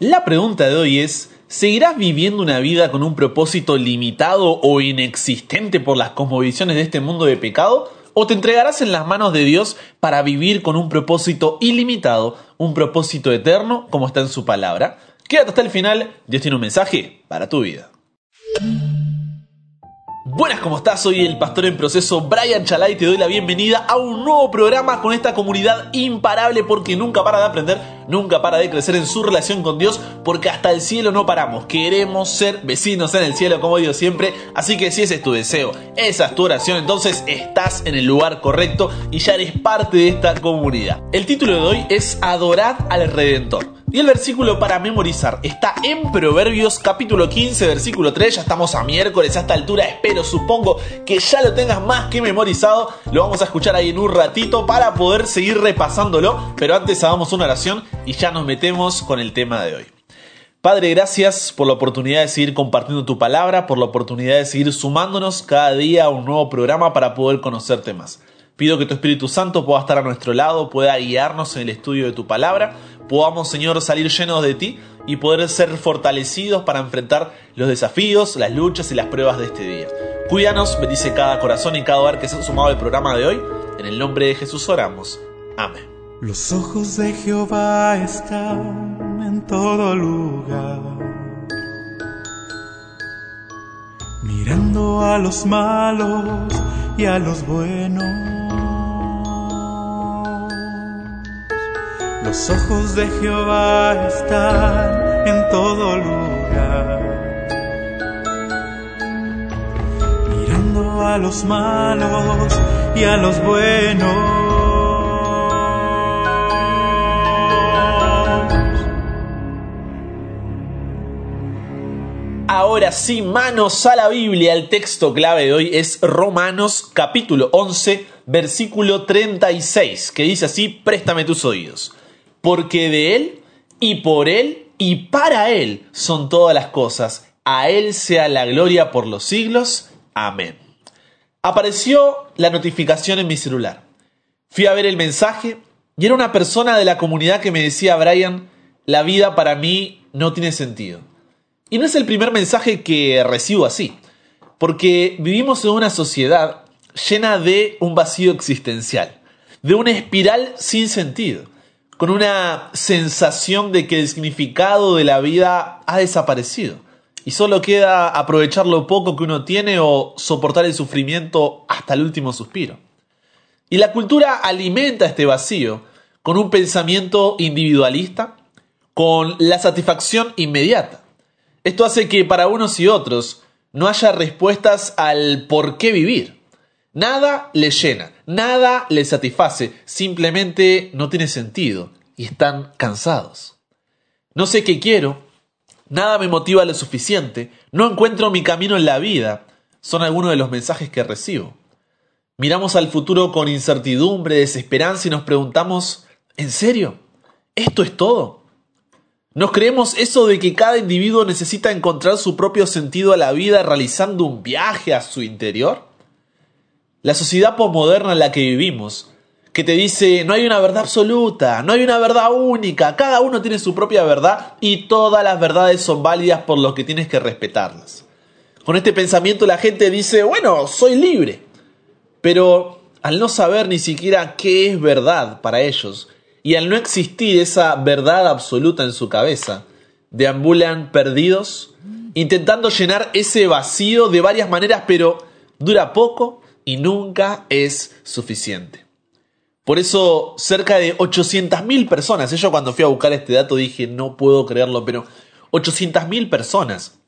La pregunta de hoy es, ¿seguirás viviendo una vida con un propósito limitado o inexistente por las cosmovisiones de este mundo de pecado? ¿O te entregarás en las manos de Dios para vivir con un propósito ilimitado, un propósito eterno como está en su palabra? Quédate hasta el final, Dios tiene un mensaje para tu vida. Buenas, ¿cómo estás? Soy el pastor en proceso Brian Chalai y te doy la bienvenida a un nuevo programa con esta comunidad imparable porque nunca para de aprender, nunca para de crecer en su relación con Dios porque hasta el cielo no paramos. Queremos ser vecinos en el cielo como Dios siempre, así que si ese es tu deseo, esa es tu oración, entonces estás en el lugar correcto y ya eres parte de esta comunidad. El título de hoy es Adorad al Redentor. Y el versículo para memorizar está en Proverbios capítulo 15, versículo 3. Ya estamos a miércoles a esta altura. Espero, supongo que ya lo tengas más que memorizado. Lo vamos a escuchar ahí en un ratito para poder seguir repasándolo. Pero antes hagamos una oración y ya nos metemos con el tema de hoy. Padre, gracias por la oportunidad de seguir compartiendo tu palabra, por la oportunidad de seguir sumándonos cada día a un nuevo programa para poder conocerte más. Pido que tu Espíritu Santo pueda estar a nuestro lado, pueda guiarnos en el estudio de tu palabra, podamos, Señor, salir llenos de ti y poder ser fortalecidos para enfrentar los desafíos, las luchas y las pruebas de este día. Cuídanos, bendice cada corazón y cada hogar que se ha sumado al programa de hoy. En el nombre de Jesús oramos. Amén. Los ojos de Jehová están en todo lugar, mirando a los malos y a los buenos Los ojos de Jehová están en todo lugar, mirando a los malos y a los buenos. Ahora sí, manos a la Biblia. El texto clave de hoy es Romanos capítulo 11, versículo 36, que dice así, préstame tus oídos porque de Él y por Él y para Él son todas las cosas. A Él sea la gloria por los siglos. Amén. Apareció la notificación en mi celular. Fui a ver el mensaje y era una persona de la comunidad que me decía, Brian, la vida para mí no tiene sentido. Y no es el primer mensaje que recibo así, porque vivimos en una sociedad llena de un vacío existencial, de una espiral sin sentido con una sensación de que el significado de la vida ha desaparecido y solo queda aprovechar lo poco que uno tiene o soportar el sufrimiento hasta el último suspiro. Y la cultura alimenta este vacío con un pensamiento individualista, con la satisfacción inmediata. Esto hace que para unos y otros no haya respuestas al por qué vivir. Nada les llena, nada les satisface, simplemente no tiene sentido y están cansados. No sé qué quiero, nada me motiva lo suficiente, no encuentro mi camino en la vida, son algunos de los mensajes que recibo. Miramos al futuro con incertidumbre, desesperanza y nos preguntamos, ¿en serio? ¿Esto es todo? ¿Nos creemos eso de que cada individuo necesita encontrar su propio sentido a la vida realizando un viaje a su interior? La sociedad posmoderna en la que vivimos, que te dice no hay una verdad absoluta, no hay una verdad única, cada uno tiene su propia verdad y todas las verdades son válidas por lo que tienes que respetarlas. Con este pensamiento la gente dice, bueno, soy libre. Pero al no saber ni siquiera qué es verdad para ellos, y al no existir esa verdad absoluta en su cabeza, deambulan perdidos, intentando llenar ese vacío de varias maneras, pero dura poco y nunca es suficiente. Por eso cerca de 800.000 personas, yo cuando fui a buscar este dato dije no puedo creerlo, pero 800.000 personas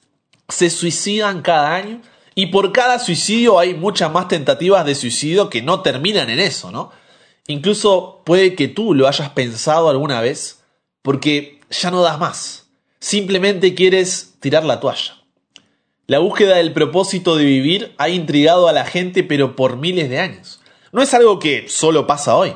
se suicidan cada año y por cada suicidio hay muchas más tentativas de suicidio que no terminan en eso, ¿no? Incluso puede que tú lo hayas pensado alguna vez porque ya no das más. Simplemente quieres tirar la toalla. La búsqueda del propósito de vivir ha intrigado a la gente pero por miles de años. No es algo que solo pasa hoy.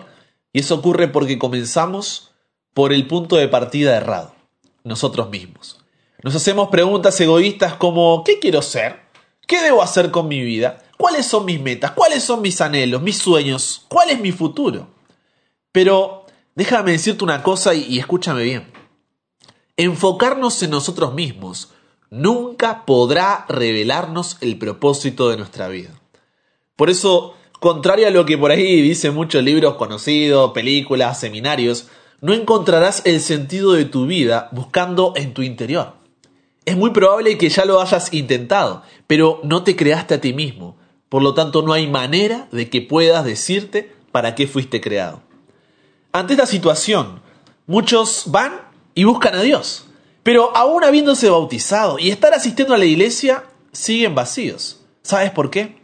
Y eso ocurre porque comenzamos por el punto de partida errado, nosotros mismos. Nos hacemos preguntas egoístas como ¿qué quiero ser? ¿Qué debo hacer con mi vida? ¿Cuáles son mis metas? ¿Cuáles son mis anhelos? ¿Mis sueños? ¿Cuál es mi futuro? Pero déjame decirte una cosa y, y escúchame bien. enfocarnos en nosotros mismos nunca podrá revelarnos el propósito de nuestra vida. Por eso, contrario a lo que por ahí dicen muchos libros conocidos, películas, seminarios, no encontrarás el sentido de tu vida buscando en tu interior. Es muy probable que ya lo hayas intentado, pero no te creaste a ti mismo. Por lo tanto, no hay manera de que puedas decirte para qué fuiste creado. Ante esta situación, muchos van y buscan a Dios, pero aún habiéndose bautizado y estar asistiendo a la iglesia, siguen vacíos. ¿Sabes por qué?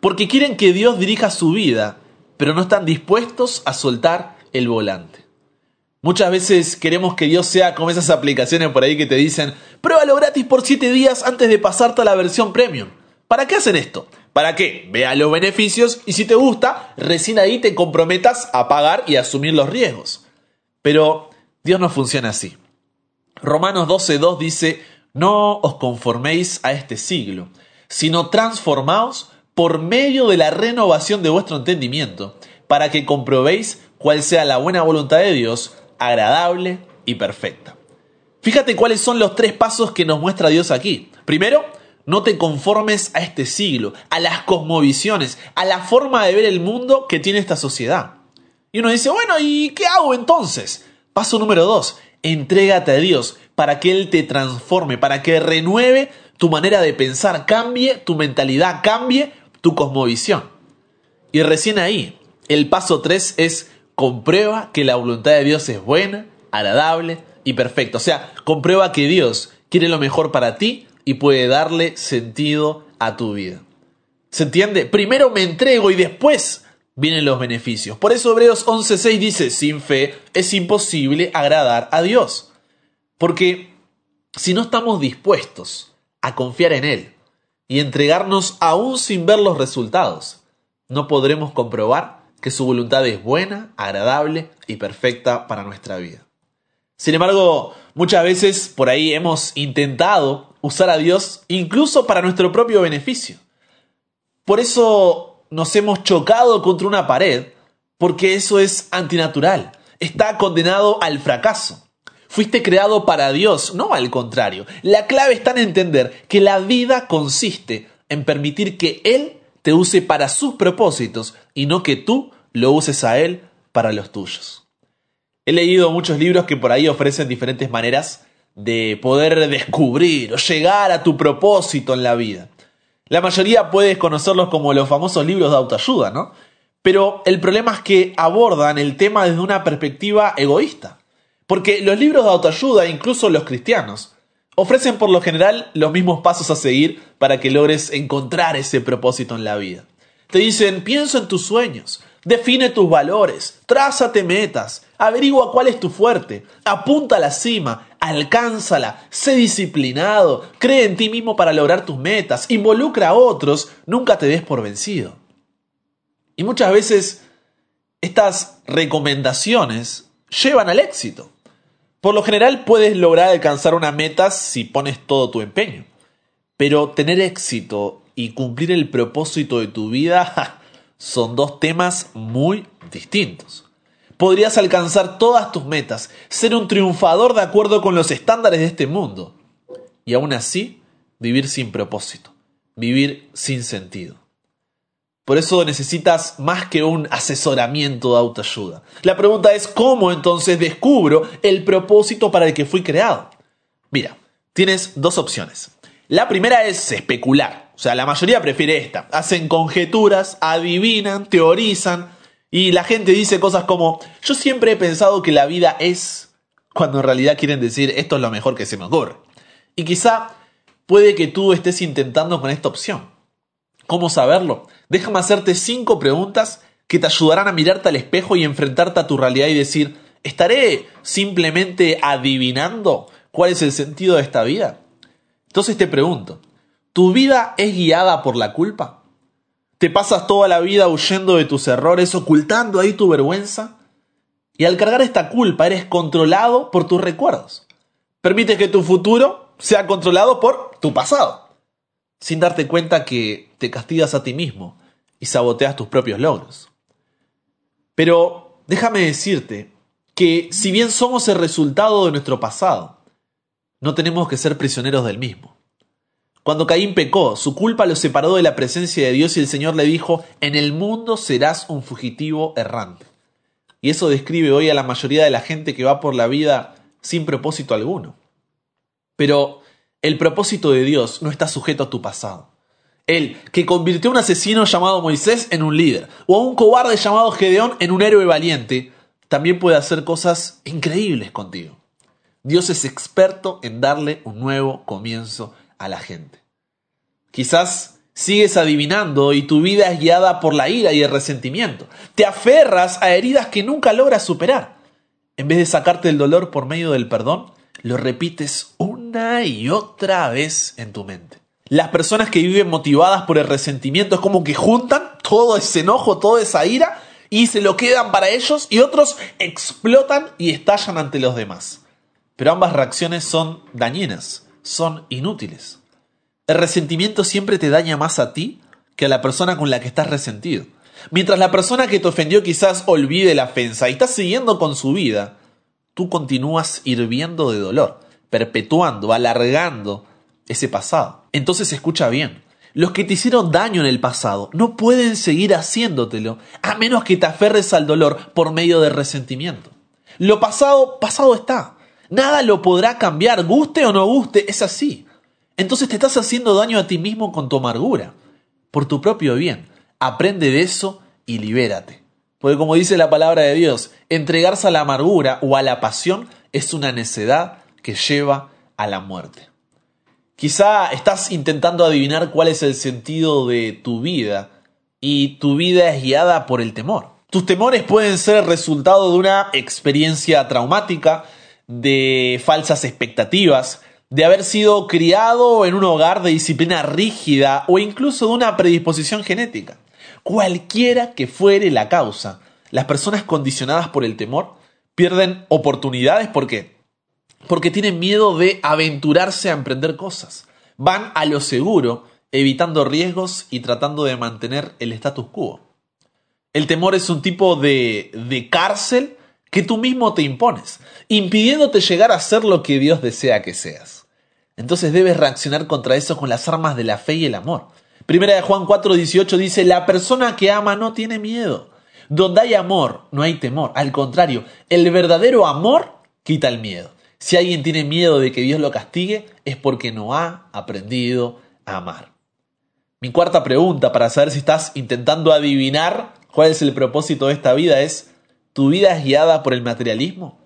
Porque quieren que Dios dirija su vida, pero no están dispuestos a soltar el volante. Muchas veces queremos que Dios sea como esas aplicaciones por ahí que te dicen, pruébalo gratis por 7 días antes de pasarte a la versión premium. ¿Para qué hacen esto? Para que vea los beneficios y si te gusta, recién ahí te comprometas a pagar y asumir los riesgos. Pero Dios no funciona así. Romanos 12.2 dice, no os conforméis a este siglo, sino transformaos por medio de la renovación de vuestro entendimiento, para que comprobéis cuál sea la buena voluntad de Dios, agradable y perfecta. Fíjate cuáles son los tres pasos que nos muestra Dios aquí. Primero, no te conformes a este siglo, a las cosmovisiones, a la forma de ver el mundo que tiene esta sociedad. Y uno dice, bueno, ¿y qué hago entonces? Paso número dos, entrégate a Dios para que Él te transforme, para que renueve tu manera de pensar, cambie tu mentalidad, cambie tu cosmovisión. Y recién ahí, el paso tres es comprueba que la voluntad de Dios es buena, agradable y perfecta. O sea, comprueba que Dios quiere lo mejor para ti y puede darle sentido a tu vida. ¿Se entiende? Primero me entrego y después vienen los beneficios. Por eso Hebreos 11:6 dice, sin fe es imposible agradar a Dios. Porque si no estamos dispuestos a confiar en Él y entregarnos aún sin ver los resultados, no podremos comprobar que su voluntad es buena, agradable y perfecta para nuestra vida. Sin embargo, muchas veces por ahí hemos intentado usar a Dios incluso para nuestro propio beneficio. Por eso nos hemos chocado contra una pared, porque eso es antinatural, está condenado al fracaso. Fuiste creado para Dios, no al contrario. La clave está en entender que la vida consiste en permitir que Él te use para sus propósitos y no que tú lo uses a Él para los tuyos. He leído muchos libros que por ahí ofrecen diferentes maneras de poder descubrir o llegar a tu propósito en la vida. La mayoría puedes conocerlos como los famosos libros de autoayuda, ¿no? Pero el problema es que abordan el tema desde una perspectiva egoísta. Porque los libros de autoayuda, incluso los cristianos, ofrecen por lo general los mismos pasos a seguir para que logres encontrar ese propósito en la vida. Te dicen, pienso en tus sueños, define tus valores, trázate metas, Averigua cuál es tu fuerte, apunta a la cima, alcánzala, sé disciplinado, cree en ti mismo para lograr tus metas, involucra a otros, nunca te des por vencido. Y muchas veces estas recomendaciones llevan al éxito. Por lo general puedes lograr alcanzar una meta si pones todo tu empeño. Pero tener éxito y cumplir el propósito de tu vida son dos temas muy distintos podrías alcanzar todas tus metas, ser un triunfador de acuerdo con los estándares de este mundo. Y aún así, vivir sin propósito, vivir sin sentido. Por eso necesitas más que un asesoramiento de autoayuda. La pregunta es, ¿cómo entonces descubro el propósito para el que fui creado? Mira, tienes dos opciones. La primera es especular. O sea, la mayoría prefiere esta. Hacen conjeturas, adivinan, teorizan, y la gente dice cosas como, yo siempre he pensado que la vida es, cuando en realidad quieren decir, esto es lo mejor que se me ocurre. Y quizá puede que tú estés intentando con esta opción. ¿Cómo saberlo? Déjame hacerte cinco preguntas que te ayudarán a mirarte al espejo y enfrentarte a tu realidad y decir, ¿estaré simplemente adivinando cuál es el sentido de esta vida? Entonces te pregunto, ¿tu vida es guiada por la culpa? Te pasas toda la vida huyendo de tus errores, ocultando ahí tu vergüenza. Y al cargar esta culpa eres controlado por tus recuerdos. Permites que tu futuro sea controlado por tu pasado, sin darte cuenta que te castigas a ti mismo y saboteas tus propios logros. Pero déjame decirte que si bien somos el resultado de nuestro pasado, no tenemos que ser prisioneros del mismo. Cuando Caín pecó, su culpa lo separó de la presencia de Dios y el Señor le dijo, en el mundo serás un fugitivo errante. Y eso describe hoy a la mayoría de la gente que va por la vida sin propósito alguno. Pero el propósito de Dios no está sujeto a tu pasado. Él, que convirtió a un asesino llamado Moisés en un líder, o a un cobarde llamado Gedeón en un héroe valiente, también puede hacer cosas increíbles contigo. Dios es experto en darle un nuevo comienzo a la gente. Quizás sigues adivinando y tu vida es guiada por la ira y el resentimiento. Te aferras a heridas que nunca logras superar. En vez de sacarte el dolor por medio del perdón, lo repites una y otra vez en tu mente. Las personas que viven motivadas por el resentimiento es como que juntan todo ese enojo, toda esa ira y se lo quedan para ellos y otros explotan y estallan ante los demás. Pero ambas reacciones son dañinas, son inútiles. El resentimiento siempre te daña más a ti que a la persona con la que estás resentido. Mientras la persona que te ofendió quizás olvide la ofensa y está siguiendo con su vida, tú continúas hirviendo de dolor, perpetuando, alargando ese pasado. Entonces escucha bien. Los que te hicieron daño en el pasado no pueden seguir haciéndotelo a menos que te aferres al dolor por medio de resentimiento. Lo pasado, pasado está. Nada lo podrá cambiar, guste o no guste, es así. Entonces te estás haciendo daño a ti mismo con tu amargura, por tu propio bien. Aprende de eso y libérate. Porque como dice la palabra de Dios, entregarse a la amargura o a la pasión es una necedad que lleva a la muerte. Quizá estás intentando adivinar cuál es el sentido de tu vida y tu vida es guiada por el temor. Tus temores pueden ser el resultado de una experiencia traumática, de falsas expectativas, de haber sido criado en un hogar de disciplina rígida o incluso de una predisposición genética. Cualquiera que fuere la causa, las personas condicionadas por el temor pierden oportunidades. ¿Por qué? Porque tienen miedo de aventurarse a emprender cosas. Van a lo seguro, evitando riesgos y tratando de mantener el status quo. El temor es un tipo de, de cárcel que tú mismo te impones, impidiéndote llegar a ser lo que Dios desea que seas. Entonces debes reaccionar contra eso con las armas de la fe y el amor. Primera de Juan 4:18 dice, la persona que ama no tiene miedo. Donde hay amor, no hay temor. Al contrario, el verdadero amor quita el miedo. Si alguien tiene miedo de que Dios lo castigue, es porque no ha aprendido a amar. Mi cuarta pregunta para saber si estás intentando adivinar cuál es el propósito de esta vida es, ¿tu vida es guiada por el materialismo?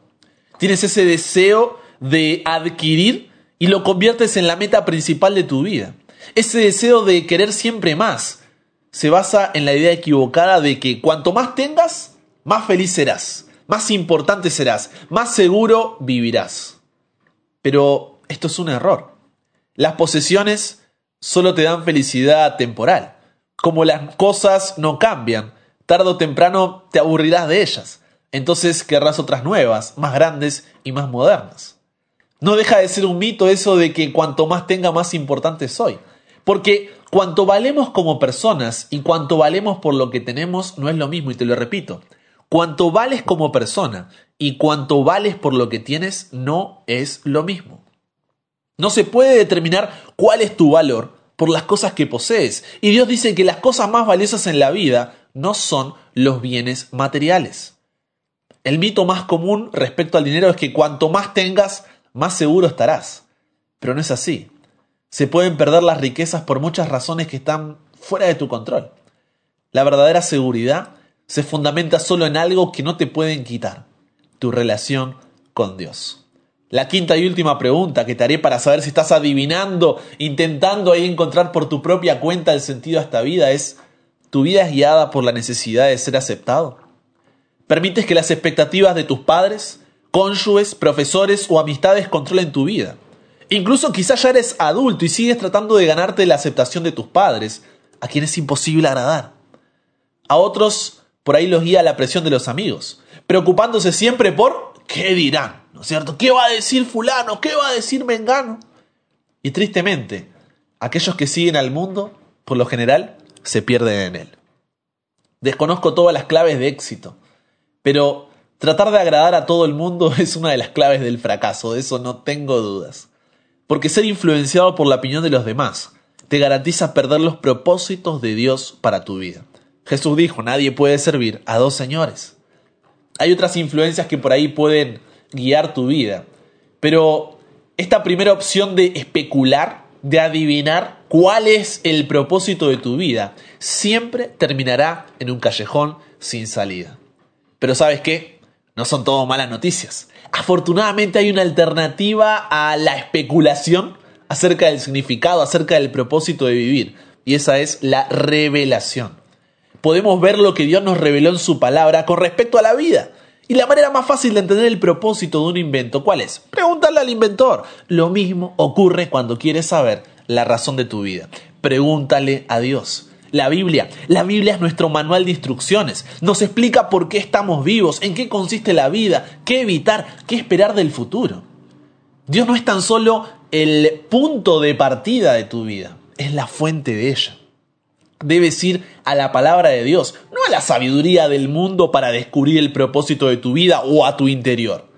¿Tienes ese deseo de adquirir y lo conviertes en la meta principal de tu vida? Ese deseo de querer siempre más se basa en la idea equivocada de que cuanto más tengas, más feliz serás, más importante serás, más seguro vivirás. Pero esto es un error. Las posesiones solo te dan felicidad temporal. Como las cosas no cambian, tarde o temprano te aburrirás de ellas. Entonces querrás otras nuevas, más grandes y más modernas. No deja de ser un mito eso de que cuanto más tenga, más importante soy. Porque cuanto valemos como personas y cuanto valemos por lo que tenemos no es lo mismo, y te lo repito. Cuanto vales como persona y cuanto vales por lo que tienes no es lo mismo. No se puede determinar cuál es tu valor por las cosas que posees. Y Dios dice que las cosas más valiosas en la vida no son los bienes materiales. El mito más común respecto al dinero es que cuanto más tengas, más seguro estarás. Pero no es así. Se pueden perder las riquezas por muchas razones que están fuera de tu control. La verdadera seguridad se fundamenta solo en algo que no te pueden quitar, tu relación con Dios. La quinta y última pregunta que te haré para saber si estás adivinando, intentando ahí encontrar por tu propia cuenta el sentido a esta vida es, ¿tu vida es guiada por la necesidad de ser aceptado? ¿Permites que las expectativas de tus padres, cónyuges, profesores o amistades controlen tu vida? Incluso quizás ya eres adulto y sigues tratando de ganarte la aceptación de tus padres, a quienes es imposible agradar. A otros por ahí los guía la presión de los amigos, preocupándose siempre por qué dirán, ¿no es cierto? ¿Qué va a decir fulano? ¿Qué va a decir Mengano? Y tristemente, aquellos que siguen al mundo, por lo general, se pierden en él. Desconozco todas las claves de éxito, pero tratar de agradar a todo el mundo es una de las claves del fracaso, de eso no tengo dudas. porque ser influenciado por la opinión de los demás te garantiza perder los propósitos de Dios para tu vida. Jesús dijo, nadie puede servir a dos señores. Hay otras influencias que por ahí pueden guiar tu vida, pero esta primera opción de especular, de adivinar cuál es el propósito de tu vida, siempre terminará en un callejón sin salida. Pero sabes qué? No son todo malas noticias. Afortunadamente hay una alternativa a la especulación acerca del significado, acerca del propósito de vivir, y esa es la revelación. Podemos ver lo que Dios nos reveló en su palabra con respecto a la vida. Y la manera más fácil de entender el propósito de un invento, ¿cuál es? Preguntarle al inventor. Lo mismo ocurre cuando quieres saber la razón de tu vida. Pregúntale a Dios. La Biblia. La Biblia es nuestro manual de instrucciones. Nos explica por qué estamos vivos, en qué consiste la vida, qué evitar, qué esperar del futuro. Dios no es tan solo el punto de partida de tu vida, es la fuente de ella. Debes ir a la palabra de Dios, no a la sabiduría del mundo para descubrir el propósito de tu vida o a tu interior.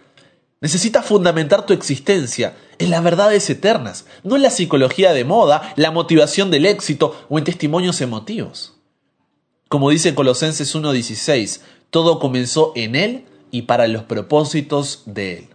Necesitas fundamentar tu existencia en las verdades eternas, no en la psicología de moda, la motivación del éxito o en testimonios emotivos. Como dice Colosenses 1.16, todo comenzó en Él y para los propósitos de Él.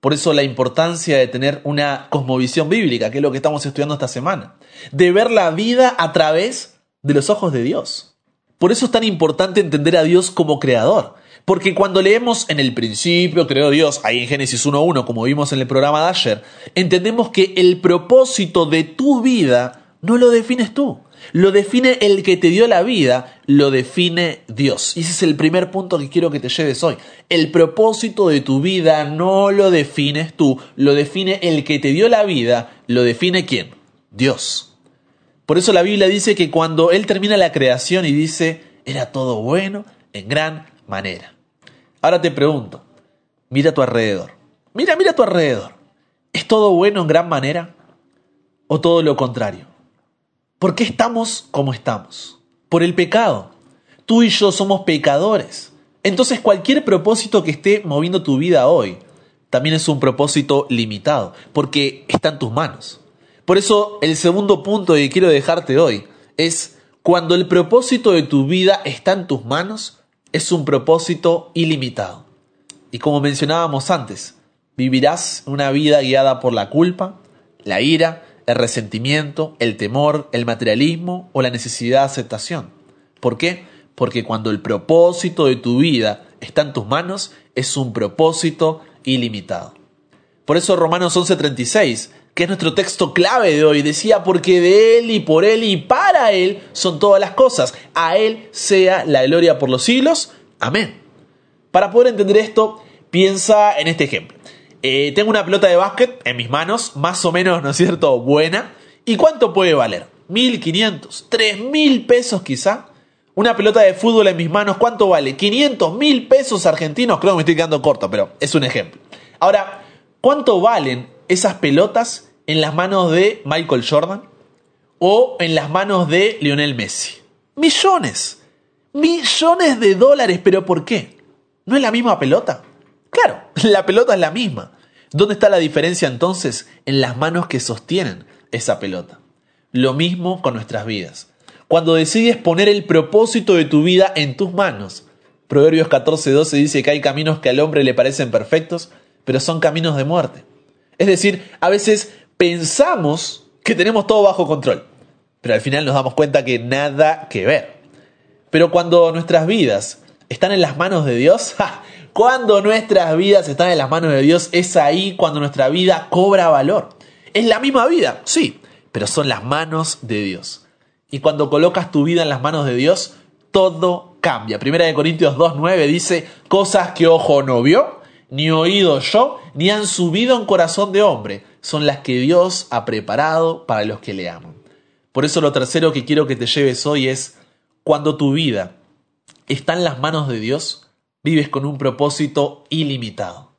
Por eso la importancia de tener una cosmovisión bíblica, que es lo que estamos estudiando esta semana, de ver la vida a través de los ojos de Dios. Por eso es tan importante entender a Dios como creador, porque cuando leemos en el principio creó Dios, ahí en Génesis 1.1, como vimos en el programa de ayer, entendemos que el propósito de tu vida no lo defines tú, lo define el que te dio la vida, lo define Dios. Y ese es el primer punto que quiero que te lleves hoy. El propósito de tu vida no lo defines tú, lo define el que te dio la vida, lo define quién? Dios. Por eso la Biblia dice que cuando Él termina la creación y dice, era todo bueno en gran manera. Ahora te pregunto, mira a tu alrededor. Mira, mira a tu alrededor. ¿Es todo bueno en gran manera? ¿O todo lo contrario? ¿Por qué estamos como estamos? Por el pecado. Tú y yo somos pecadores. Entonces cualquier propósito que esté moviendo tu vida hoy también es un propósito limitado, porque está en tus manos. Por eso el segundo punto que quiero dejarte hoy es cuando el propósito de tu vida está en tus manos, es un propósito ilimitado. Y como mencionábamos antes, vivirás una vida guiada por la culpa, la ira, el resentimiento, el temor, el materialismo o la necesidad de aceptación. ¿Por qué? Porque cuando el propósito de tu vida está en tus manos, es un propósito ilimitado. Por eso Romanos 11:36, que es nuestro texto clave de hoy, decía, porque de Él y por Él y para Él son todas las cosas. A Él sea la gloria por los siglos. Amén. Para poder entender esto, piensa en este ejemplo. Eh, tengo una pelota de básquet en mis manos, más o menos, ¿no es cierto?, buena. ¿Y cuánto puede valer? ¿1.500? ¿3.000 pesos quizá? Una pelota de fútbol en mis manos, ¿cuánto vale? ¿500 mil pesos argentinos? Creo que me estoy quedando corto, pero es un ejemplo. Ahora, ¿cuánto valen esas pelotas en las manos de Michael Jordan o en las manos de Lionel Messi? Millones. Millones de dólares, pero ¿por qué? ¿No es la misma pelota? Claro, la pelota es la misma. ¿Dónde está la diferencia entonces? En las manos que sostienen esa pelota. Lo mismo con nuestras vidas. Cuando decides poner el propósito de tu vida en tus manos. Proverbios 14:12 dice que hay caminos que al hombre le parecen perfectos, pero son caminos de muerte. Es decir, a veces pensamos que tenemos todo bajo control, pero al final nos damos cuenta que nada que ver. Pero cuando nuestras vidas están en las manos de Dios, cuando nuestras vidas están en las manos de Dios, es ahí cuando nuestra vida cobra valor. Es la misma vida, sí, pero son las manos de Dios. Y cuando colocas tu vida en las manos de Dios, todo cambia. Primera de Corintios 2.9 dice, cosas que ojo no vio, ni oído yo, ni han subido en corazón de hombre, son las que Dios ha preparado para los que le aman. Por eso lo tercero que quiero que te lleves hoy es, cuando tu vida está en las manos de Dios, vives con un propósito ilimitado.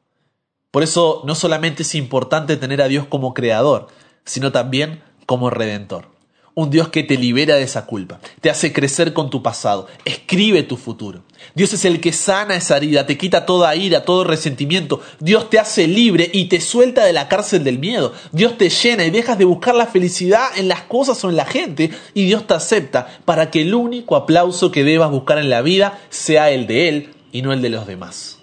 Por eso no solamente es importante tener a Dios como creador, sino también como redentor. Un Dios que te libera de esa culpa, te hace crecer con tu pasado, escribe tu futuro. Dios es el que sana esa herida, te quita toda ira, todo resentimiento. Dios te hace libre y te suelta de la cárcel del miedo. Dios te llena y dejas de buscar la felicidad en las cosas o en la gente y Dios te acepta para que el único aplauso que debas buscar en la vida sea el de Él y no el de los demás.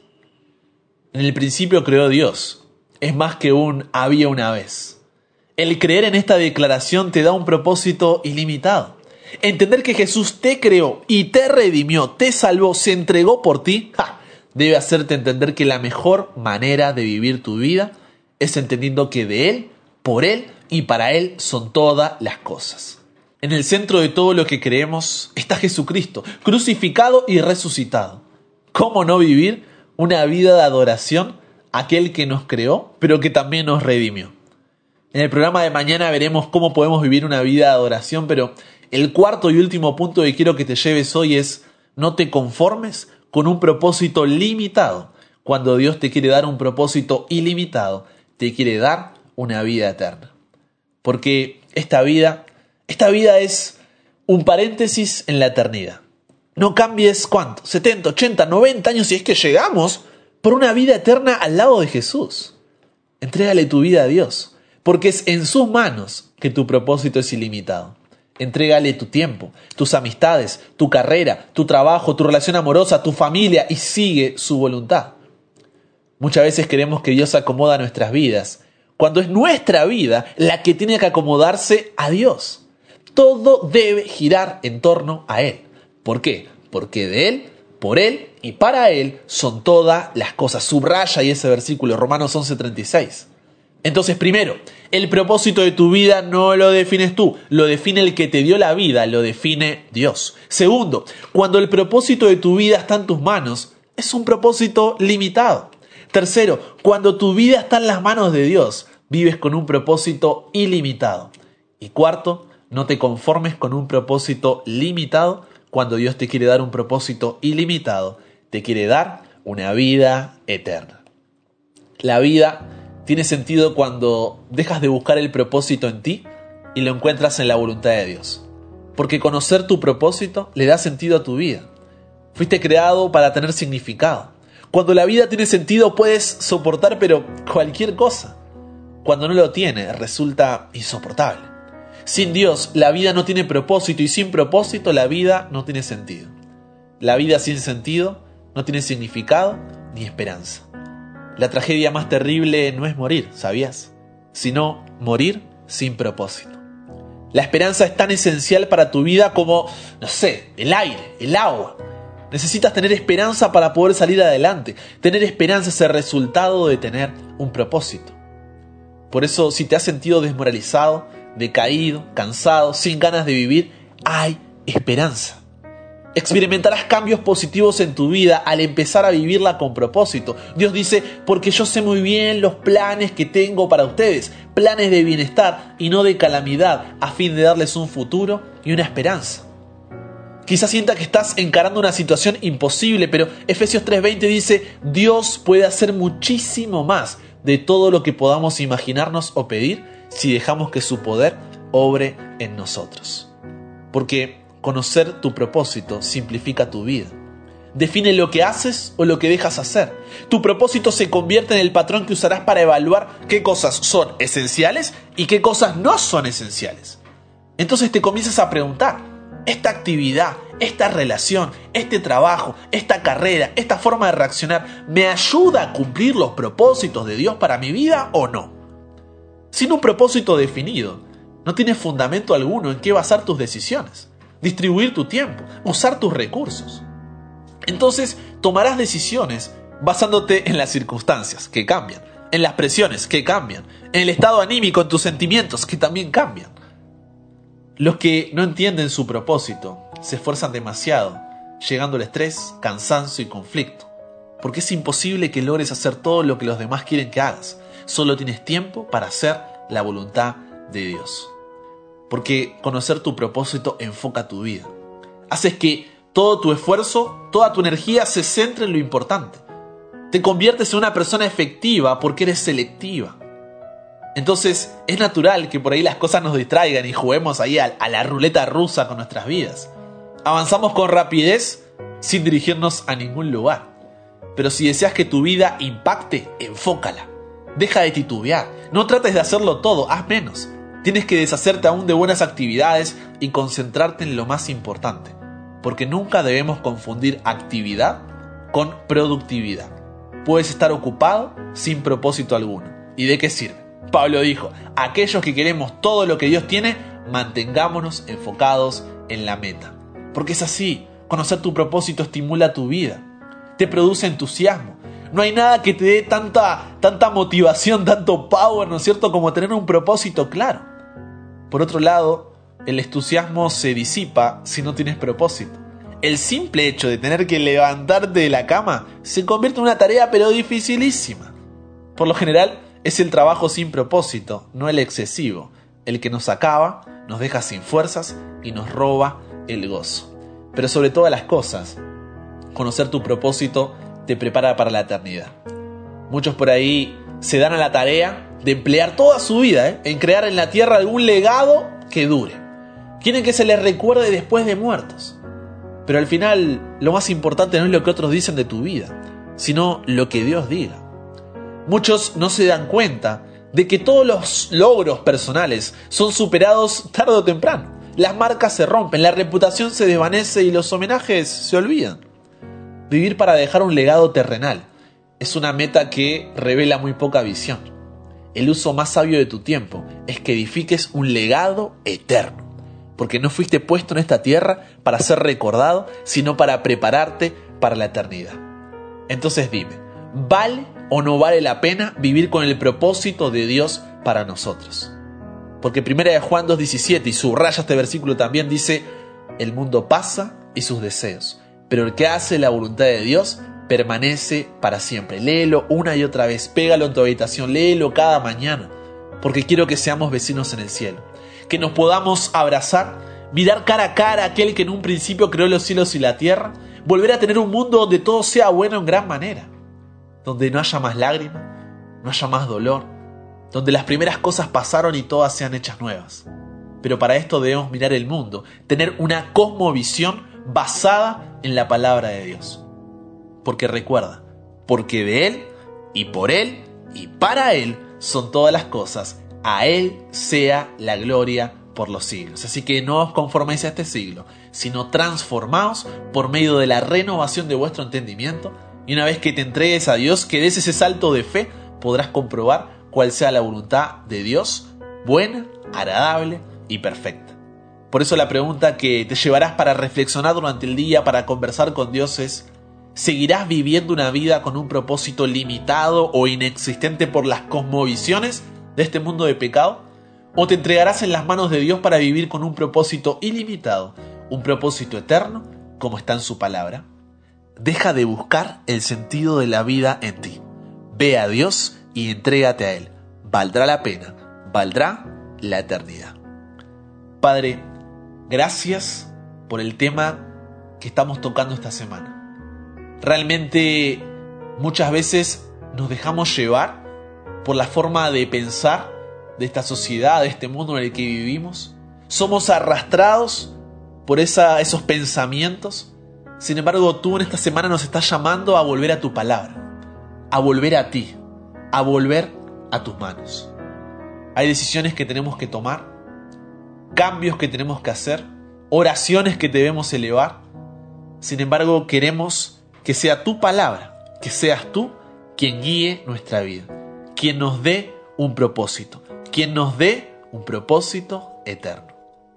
En el principio creó Dios. Es más que un había una vez. El creer en esta declaración te da un propósito ilimitado. Entender que Jesús te creó y te redimió, te salvó, se entregó por ti, debe hacerte entender que la mejor manera de vivir tu vida es entendiendo que de Él, por Él y para Él son todas las cosas. En el centro de todo lo que creemos está Jesucristo, crucificado y resucitado. ¿Cómo no vivir una vida de adoración a aquel que nos creó, pero que también nos redimió? En el programa de mañana veremos cómo podemos vivir una vida de adoración, pero el cuarto y último punto que quiero que te lleves hoy es no te conformes con un propósito limitado. Cuando Dios te quiere dar un propósito ilimitado, te quiere dar una vida eterna. Porque esta vida, esta vida es un paréntesis en la eternidad. No cambies cuánto, 70, 80, 90 años si es que llegamos por una vida eterna al lado de Jesús. Entrégale tu vida a Dios porque es en sus manos que tu propósito es ilimitado. Entrégale tu tiempo, tus amistades, tu carrera, tu trabajo, tu relación amorosa, tu familia y sigue su voluntad. Muchas veces queremos que Dios acomoda nuestras vidas, cuando es nuestra vida la que tiene que acomodarse a Dios. Todo debe girar en torno a Él. ¿Por qué? Porque de Él, por Él y para Él son todas las cosas. Subraya ahí ese versículo, Romanos 11:36. Entonces, primero, el propósito de tu vida no lo defines tú, lo define el que te dio la vida, lo define Dios. Segundo, cuando el propósito de tu vida está en tus manos, es un propósito limitado. Tercero, cuando tu vida está en las manos de Dios, vives con un propósito ilimitado. Y cuarto, no te conformes con un propósito limitado cuando Dios te quiere dar un propósito ilimitado, te quiere dar una vida eterna. La vida tiene sentido cuando dejas de buscar el propósito en ti y lo encuentras en la voluntad de Dios. Porque conocer tu propósito le da sentido a tu vida. Fuiste creado para tener significado. Cuando la vida tiene sentido puedes soportar pero cualquier cosa. Cuando no lo tiene resulta insoportable. Sin Dios la vida no tiene propósito y sin propósito la vida no tiene sentido. La vida sin sentido no tiene significado ni esperanza. La tragedia más terrible no es morir, ¿sabías? Sino morir sin propósito. La esperanza es tan esencial para tu vida como, no sé, el aire, el agua. Necesitas tener esperanza para poder salir adelante. Tener esperanza es el resultado de tener un propósito. Por eso, si te has sentido desmoralizado, decaído, cansado, sin ganas de vivir, hay esperanza. Experimentarás cambios positivos en tu vida al empezar a vivirla con propósito. Dios dice, porque yo sé muy bien los planes que tengo para ustedes, planes de bienestar y no de calamidad, a fin de darles un futuro y una esperanza. Quizás sienta que estás encarando una situación imposible, pero Efesios 3:20 dice, Dios puede hacer muchísimo más de todo lo que podamos imaginarnos o pedir si dejamos que su poder obre en nosotros. Porque Conocer tu propósito simplifica tu vida. Define lo que haces o lo que dejas hacer. Tu propósito se convierte en el patrón que usarás para evaluar qué cosas son esenciales y qué cosas no son esenciales. Entonces te comienzas a preguntar, ¿esta actividad, esta relación, este trabajo, esta carrera, esta forma de reaccionar, me ayuda a cumplir los propósitos de Dios para mi vida o no? Sin un propósito definido, no tienes fundamento alguno en qué basar tus decisiones distribuir tu tiempo, usar tus recursos. Entonces tomarás decisiones basándote en las circunstancias que cambian, en las presiones que cambian, en el estado anímico, en tus sentimientos que también cambian. Los que no entienden su propósito se esfuerzan demasiado, llegando al estrés, cansancio y conflicto, porque es imposible que logres hacer todo lo que los demás quieren que hagas. Solo tienes tiempo para hacer la voluntad de Dios porque conocer tu propósito enfoca tu vida. Haces que todo tu esfuerzo, toda tu energía se centre en lo importante. Te conviertes en una persona efectiva porque eres selectiva. Entonces es natural que por ahí las cosas nos distraigan y juguemos ahí a, la ruleta rusa con nuestras vidas. Avanzamos con rapidez sin dirigirnos a ningún lugar. Pero si deseas que tu vida impacte, enfócala. Deja de titubear. No trates de hacerlo todo, haz menos. Tienes que deshacerte aún de buenas actividades y concentrarte en lo más importante. Porque nunca debemos confundir actividad con productividad. Puedes estar ocupado sin propósito alguno. ¿Y de qué sirve? Pablo dijo, aquellos que queremos todo lo que Dios tiene, mantengámonos enfocados en la meta. Porque es así, conocer tu propósito estimula tu vida, te produce entusiasmo. No hay nada que te dé tanta, tanta motivación, tanto power, ¿no es cierto?, como tener un propósito claro. Por otro lado, el entusiasmo se disipa si no tienes propósito. El simple hecho de tener que levantarte de la cama se convierte en una tarea pero dificilísima. Por lo general, es el trabajo sin propósito, no el excesivo, el que nos acaba, nos deja sin fuerzas y nos roba el gozo. Pero sobre todas las cosas, conocer tu propósito te prepara para la eternidad. Muchos por ahí se dan a la tarea de emplear toda su vida ¿eh? en crear en la tierra algún legado que dure. Quieren que se les recuerde después de muertos. Pero al final lo más importante no es lo que otros dicen de tu vida, sino lo que Dios diga. Muchos no se dan cuenta de que todos los logros personales son superados tarde o temprano. Las marcas se rompen, la reputación se desvanece y los homenajes se olvidan. Vivir para dejar un legado terrenal es una meta que revela muy poca visión. El uso más sabio de tu tiempo es que edifiques un legado eterno, porque no fuiste puesto en esta tierra para ser recordado, sino para prepararte para la eternidad. Entonces dime, ¿vale o no vale la pena vivir con el propósito de Dios para nosotros? Porque 1 de Juan 2.17 y subraya este versículo también dice, el mundo pasa y sus deseos, pero el que hace la voluntad de Dios permanece para siempre. Léelo una y otra vez, pégalo en tu habitación, léelo cada mañana, porque quiero que seamos vecinos en el cielo, que nos podamos abrazar, mirar cara a cara a aquel que en un principio creó los cielos y la tierra, volver a tener un mundo donde todo sea bueno en gran manera, donde no haya más lágrimas, no haya más dolor, donde las primeras cosas pasaron y todas sean hechas nuevas. Pero para esto debemos mirar el mundo, tener una cosmovisión basada en la palabra de Dios. Porque recuerda, porque de Él y por Él y para Él son todas las cosas, a Él sea la gloria por los siglos. Así que no os conforméis a este siglo, sino transformaos por medio de la renovación de vuestro entendimiento, y una vez que te entregues a Dios, que des ese salto de fe, podrás comprobar cuál sea la voluntad de Dios, buena, agradable y perfecta. Por eso la pregunta que te llevarás para reflexionar durante el día, para conversar con Dios es, ¿seguirás viviendo una vida con un propósito limitado o inexistente por las cosmovisiones de este mundo de pecado? ¿O te entregarás en las manos de Dios para vivir con un propósito ilimitado, un propósito eterno, como está en su palabra? Deja de buscar el sentido de la vida en ti. Ve a Dios y entrégate a Él. Valdrá la pena, valdrá la eternidad. Padre, gracias por el tema que estamos tocando esta semana. Realmente muchas veces nos dejamos llevar por la forma de pensar de esta sociedad, de este mundo en el que vivimos. Somos arrastrados por esos pensamientos. Sin embargo, tú en esta semana nos estás llamando a volver a tu palabra, a volver a ti, a volver a tus manos. Hay decisiones que tenemos que tomar, cambios que tenemos que hacer, oraciones que debemos elevar. Sin embargo, queremos que sea tu palabra, que seas tú quien guíe nuestra vida, quien nos dé un propósito, quien nos dé un propósito eterno.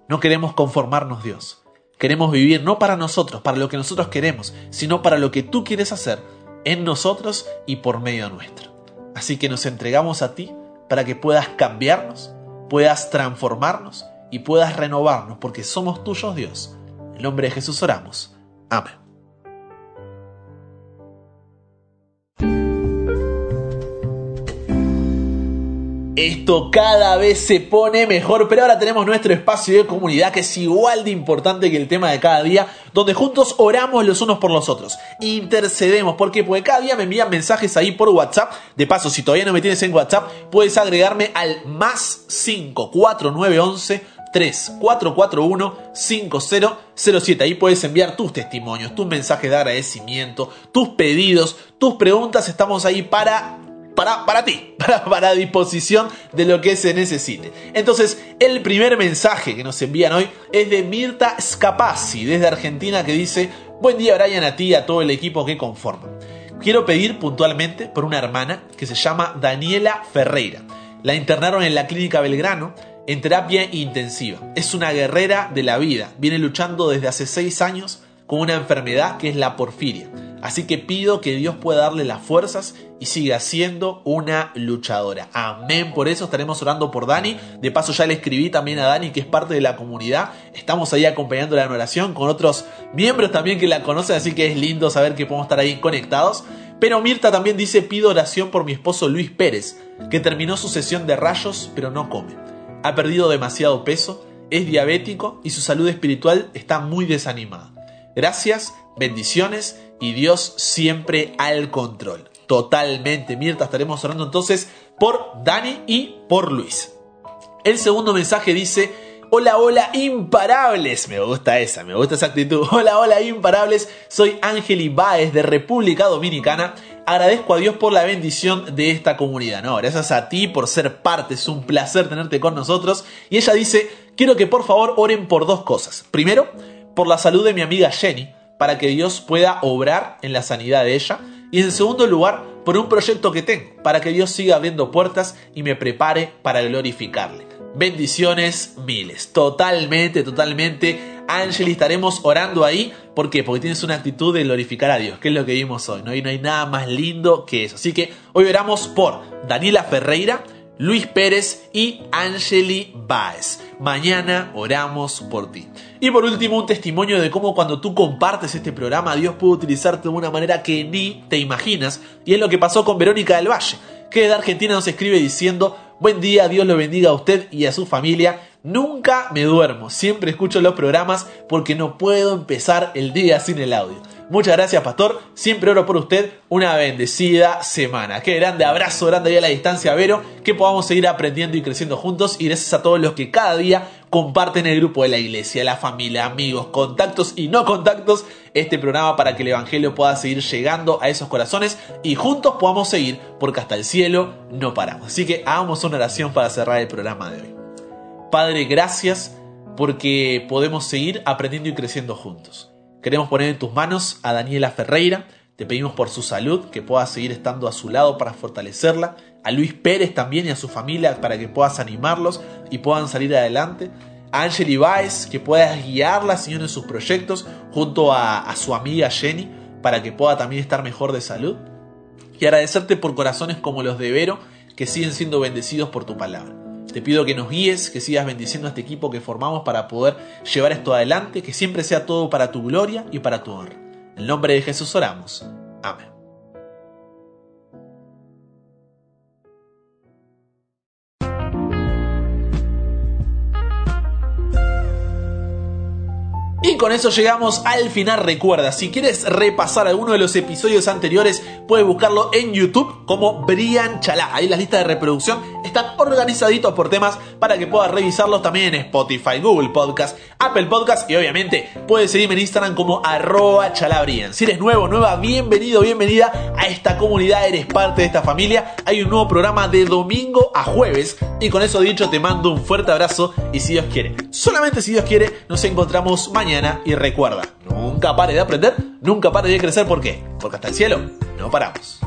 No queremos conformarnos, Dios. Queremos vivir no para nosotros, para lo que nosotros queremos, sino para lo que tú quieres hacer en nosotros y por medio nuestro. Así que nos entregamos a ti para que puedas cambiarnos, puedas transformarnos y puedas renovarnos, porque somos tuyos Dios. En nombre de Jesús oramos. Amén. Esto cada vez se pone mejor, pero ahora tenemos nuestro espacio de comunidad que es igual de importante que el tema de cada día, donde juntos oramos los unos por los otros, intercedemos, ¿por qué? Porque cada día me envían mensajes ahí por WhatsApp, de paso, si todavía no me tienes en WhatsApp, puedes agregarme al más 54911 3441 5007. Ahí puedes enviar tus testimonios, tus mensajes de agradecimiento, tus pedidos, tus preguntas. Estamos ahí para para, para ti, para, para disposición de lo que se necesite. Entonces, el primer mensaje que nos envían hoy es de Mirta Scapazzi, desde Argentina, que dice, buen día Brian a ti y a todo el equipo que conforman. Quiero pedir puntualmente por una hermana que se llama Daniela Ferreira. La internaron en la clínica Belgrano en terapia intensiva. Es una guerrera de la vida. Viene luchando desde hace seis años con una enfermedad que es la porfiria. Así que pido que Dios pueda darle las fuerzas y siga siendo una luchadora. Amén. Por eso estaremos orando por Dani. De paso ya le escribí también a Dani que es parte de la comunidad. Estamos ahí acompañándola en oración con otros miembros también que la conocen. Así que es lindo saber que podemos estar ahí conectados. Pero Mirta también dice pido oración por mi esposo Luis Pérez, que terminó su sesión de rayos pero no come. Ha perdido demasiado peso, es diabético y su salud espiritual está muy desanimada. Gracias, bendiciones y Dios siempre al control. Totalmente, Mirta, estaremos orando entonces por Dani y por Luis. El segundo mensaje dice, hola, hola, imparables. Me gusta esa, me gusta esa actitud. Hola, hola, imparables. Soy Ángel Baez de República Dominicana. Agradezco a Dios por la bendición de esta comunidad. Gracias a ti por ser parte. Es un placer tenerte con nosotros. Y ella dice, quiero que por favor oren por dos cosas. Primero, por la salud de mi amiga Jenny para que Dios pueda obrar en la sanidad de ella. Y en segundo lugar, por un proyecto que tengo, para que Dios siga abriendo puertas y me prepare para glorificarle. Bendiciones miles, totalmente, totalmente. Angeli, estaremos orando ahí. ¿Por qué? Porque tienes una actitud de glorificar a Dios, que es lo que vimos hoy, ¿no? No hay nada más lindo que eso. Así que hoy oramos por Daniela Ferreira, Luis Pérez y Angeli Baez. Mañana oramos por ti. Y por último, un testimonio de cómo cuando tú compartes este programa, Dios puede utilizarte de una manera que ni te imaginas. Y es lo que pasó con Verónica del Valle, que de Argentina nos escribe diciendo, buen día, Dios lo bendiga a usted y a su familia. Nunca me duermo, siempre escucho los programas porque no puedo empezar el día sin el audio. Muchas gracias, pastor. Siempre oro por usted. Una bendecida semana. Qué grande abrazo, grande ahí a la distancia, Vero. Que podamos seguir aprendiendo y creciendo juntos. Y gracias a todos los que cada día comparten el grupo de la iglesia, la familia, amigos, contactos y no contactos. Este programa para que el evangelio pueda seguir llegando a esos corazones y juntos podamos seguir, porque hasta el cielo no paramos. Así que hagamos una oración para cerrar el programa de hoy. Padre, gracias porque podemos seguir aprendiendo y creciendo juntos. Queremos poner en tus manos a Daniela Ferreira. Te pedimos por su salud, que pueda seguir estando a su lado para fortalecerla. A Luis Pérez también y a su familia para que puedas animarlos y puedan salir adelante. A Ángel Ibáez, que puedas guiarla, Señor, en sus proyectos, junto a, a su amiga Jenny, para que pueda también estar mejor de salud. Y agradecerte por corazones como los de Vero, que siguen siendo bendecidos por tu palabra. Te pido que nos guíes, que sigas bendiciendo a este equipo que formamos para poder llevar esto adelante, que siempre sea todo para tu gloria y para tu honra. En el nombre de Jesús oramos. Amén. Y con eso llegamos al final. Recuerda, si quieres repasar alguno de los episodios anteriores, puedes buscarlo en YouTube como Brian Chalá. Ahí las listas de reproducción están organizaditos por temas para que puedas revisarlos también en Spotify, Google Podcast, Apple Podcast y obviamente puedes seguirme en Instagram como arroba chalabrian. Si eres nuevo, nueva, bienvenido, bienvenida a esta comunidad, eres parte de esta familia. Hay un nuevo programa de domingo a jueves y con eso dicho te mando un fuerte abrazo y si Dios quiere, solamente si Dios quiere, nos encontramos mañana y recuerda, nunca pare de aprender, nunca pare de crecer, ¿por qué? Porque hasta el cielo no paramos.